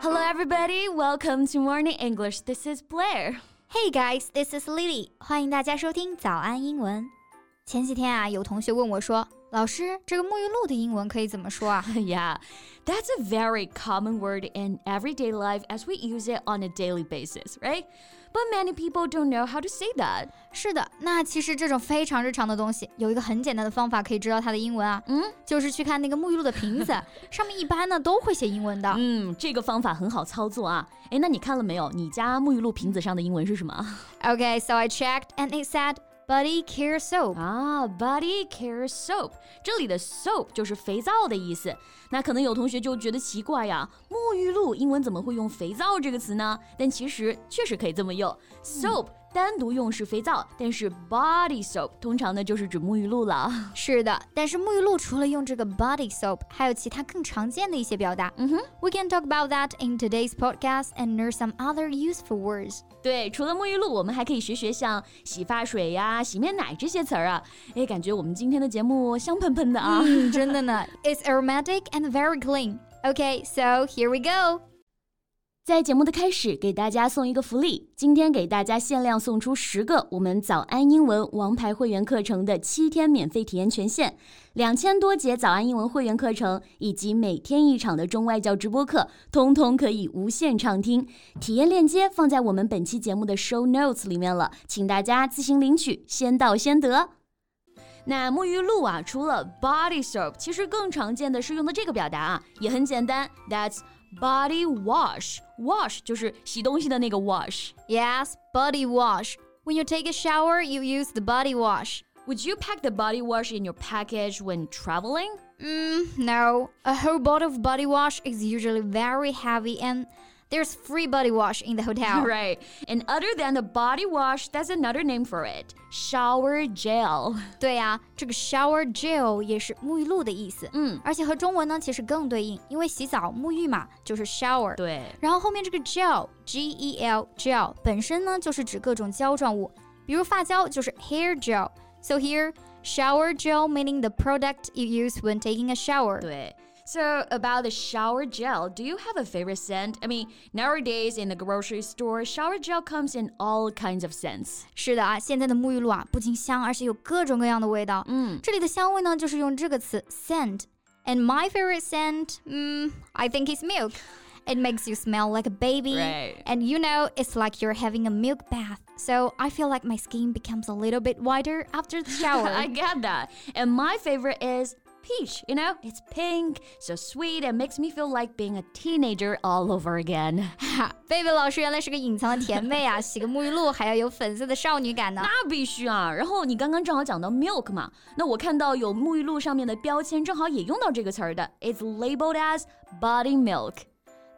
Hello, everybody. Welcome to Morning English. This is Blair. Hey guys, this is Lily. 欢迎大家收听早安英文。前几天啊，有同学问我说：“老师，这个沐浴露的英文可以怎么说啊 yeah, that's a very common word in everyday life as we use it on a daily basis, right? But many people don't know how to say that.？” 是的，那其实这种非常日常的东西，有一个很简单的方法可以知道它的英文啊，嗯，就是去看那个沐浴露的瓶子，上面一般呢都会写英文的。嗯，这个方法很好操作啊。诶，那你看了没有？你家沐浴露瓶子上的英文是什么？Okay, so I checked and it said body care soap. 啊，body care soap，这里的 soap 就是肥皂的意思。那可能有同学就觉得奇怪呀，沐浴露英文怎么会用肥皂这个词呢？但其实确实可以这么用，soap 单独用是肥皂，但是 body soap 通常呢就是指沐浴露了。是的，但是沐浴露除了用这个 body soap，还有其他更常见的一些表达。嗯哼， We can talk about that in today's podcast and learn some other useful words. 对，除了沐浴露，我们还可以学学像洗发水呀、洗面奶这些词儿啊。哎，感觉我们今天的节目香喷喷的啊。嗯，真的呢。It's aromatic and very clean. Okay, so here we go. 在节目的开始，给大家送一个福利。今天给大家限量送出十个我们早安英文王牌会员课程的七天免费体验权限，两千多节早安英文会员课程以及每天一场的中外教直播课，通通可以无限畅听。体验链接放在我们本期节目的 show notes 里面了，请大家自行领取，先到先得。那沐浴露啊，除了 body soap，其实更常见的是用的这个表达啊，也很简单，that's body wash。wash 就是洗东西的那个 wash。 Yes, body wash. When you take a shower, you use the body wash. Would you pack the body wash in your package when traveling? Mm, no. A whole bottle of body wash is usually very heavy and there's free body wash in the hotel. Right. And other than the body wash, that's another name for it. Shower gel. 对呀、这个 shower gel 也是沐浴露的意思。嗯，而且和中文呢其实更对应，因为洗澡沐浴嘛就是 shower。对。然后后面这个 gel g e l gel 本身呢就是指各种胶状物，比如发胶就是 hair gel。So here shower gel meaning the product you use when taking a shower. 对。 So about the shower gel, do you have a favorite scent? I mean, nowadays in the grocery store, shower gel comes in all kinds of scents. 是的啊，现在的沐浴露啊不仅香，而且有各种各样的味道。嗯，这里的香味呢就是用这个词 scent。And my favorite scent, mm, I think it's milk. It makes you smell like a baby. Right. And you know, it's like you're having a milk bath. So I feel like my skin becomes a little bit whiter after the shower. I get that. And my favorite is peach. You know, it's pink, so sweet, and makes me feel like being a teenager all over again. 哈，贝贝老师原来是个隐藏的甜妹啊！洗个沐浴露还要有粉色的少女感呢。那必须啊！然后你刚刚正好讲到 milk 嘛，那我看到有沐浴露上面的标签，正好也用到这个词儿的，it's labeled as body milk。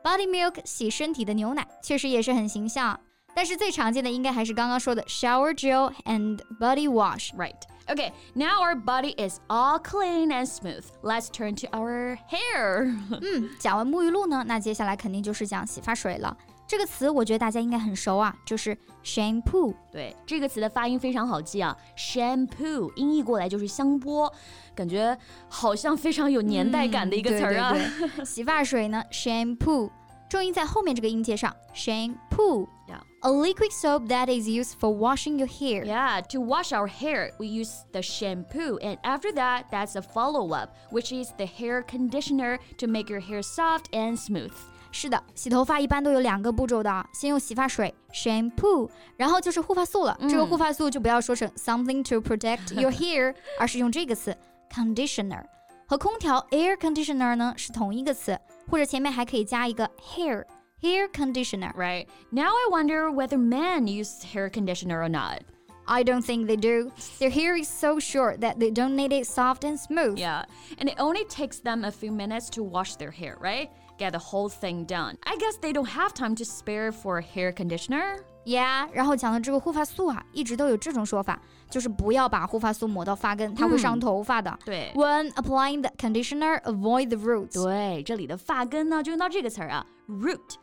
Body milk 洗身体的牛奶，确实也是很形象。 但是最常见的应该还是刚刚说的 shower gel and body wash。Right. Okay, now our body is all clean and smooth. Let's turn to our hair. 嗯，讲完沐浴露呢，那接下来肯定就是讲洗发水了。这个词我觉得大家应该很熟啊，就是 shampoo。对，这个词的发音非常好记啊，shampoo 音译过来就是香波，感觉好像非常有年代感的一个词儿啊。嗯对对对洗发水呢，shampoo，重音在后面这个音节上，shampoo。Yeah. A liquid soap that is used for washing your hair. Yeah, to wash our hair, we use the shampoo, and after that, that's a follow up, which is the hair conditioner to make your hair soft and smooth. 是的，洗头发一般都有两个步骤的啊，先用洗发水 shampoo，然后就是护发素了。这个护发素就不要说成 something to protect your hair，而是用这个词 conditioner。和空调 air conditioner 呢是同一个词，或者前面还可以加一个 hair hair conditioner。 Right. Now I wonder whether men use hair conditioner or not. I don't think they do. Their hair is so short that they don't need it soft and smooth. Yeah, and it only takes them a few minutes to wash their hair, right? Get the whole thing done. I guess they don't have time to spare for a hair conditioner. Yeah，然后讲的这个护发素啊，一直都有这种说法，就是不要把护发素抹到发根，它会伤头发的。对 When applying the conditioner, avoid the roots. 对，这里的发根呢，就用到这个词儿啊，root。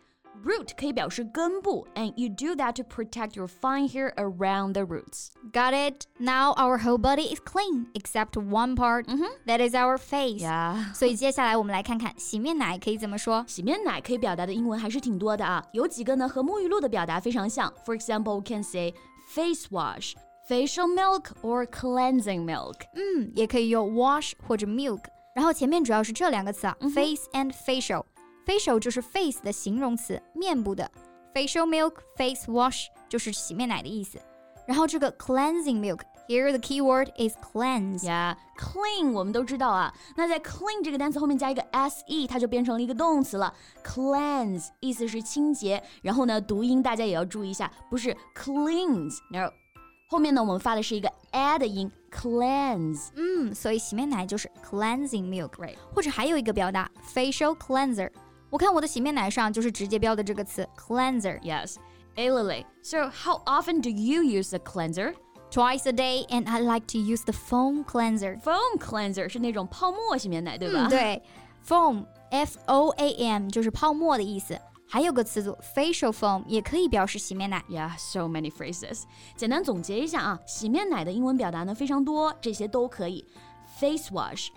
Root 可以表示根部，and you do that to protect your fine hair around the roots. Got it? Now our whole body is clean except one part. That is our face. Yeah. 所以接下来我们来看看洗面奶可以怎么说。洗面奶可以表达的英文还是挺多的啊，有几个呢和沐浴露的表达非常像。For example, we can say face wash, facial milk, or cleansing milk. 嗯，也可以用 wash 或者 milk。然后前面主要是这两个词啊、嗯 f a c e and facial。 Facial 就是 face 的形容词，面部的；facial milk、face wash 就是洗面奶的意思。然后这个 cleansing milk。Here the key word is cleanse. Yeah, clean 我们都知道啊。那在 clean 这个单词后面加一个 s e，它就变成了一个动词了。Cleanse 意思是清洁，然后呢读音大家也要注意一下，不是 cleanse，no。后面呢我们发的是一个 a 的音，cleanse。嗯，所以洗面奶就是 cleansing milk。Right. 或者还有一个表达 facial cleanser。我看我的洗面奶上就是直接标的这个词 cleanser。 Yes. Hey Lily, so how often do you use the cleanser? Twice a day, and I like to use the foam cleanser. Foam cleanser 是那种泡沫洗面奶，对吧？嗯，对，foam f o a m 就是泡沫的意思。还有个词组 facial foam 也可以表示洗面奶。 Yeah, so many phrases. 简单总结一下啊，洗面奶的英文表达呢非常多，这些都可以。Face wash,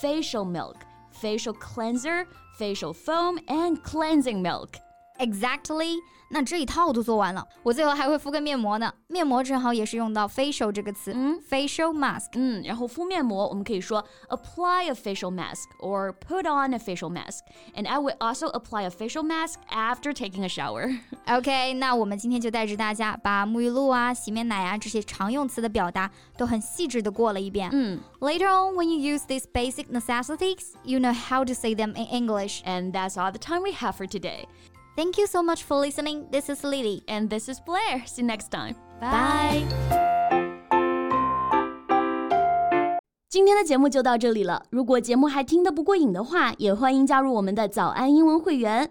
facial milk, facial cleanser, facial foam, and cleansing milk Exactly，那这一套都做完了，我最后还会敷个面膜呢。面膜正好也是用到 facial 这个词，嗯，facial mask。嗯，然后敷面膜，我们可以说 apply a facial mask or put on a facial mask. And I would also apply a facial mask after taking a shower. OK，那我们今天就带着大家把沐浴露啊、洗面奶啊这些常用词的表达都很细致的过了一遍。嗯 Later on, when you use these basic necessities, you know how to say them in English. And that's all the time we have for today. Thank you so much for listening. This is Lily. And this is Blair. See you next time. Bye. 今天的节目就到这里了。如果节目还听得不过瘾的话，也欢迎加入我们的早安英文会员。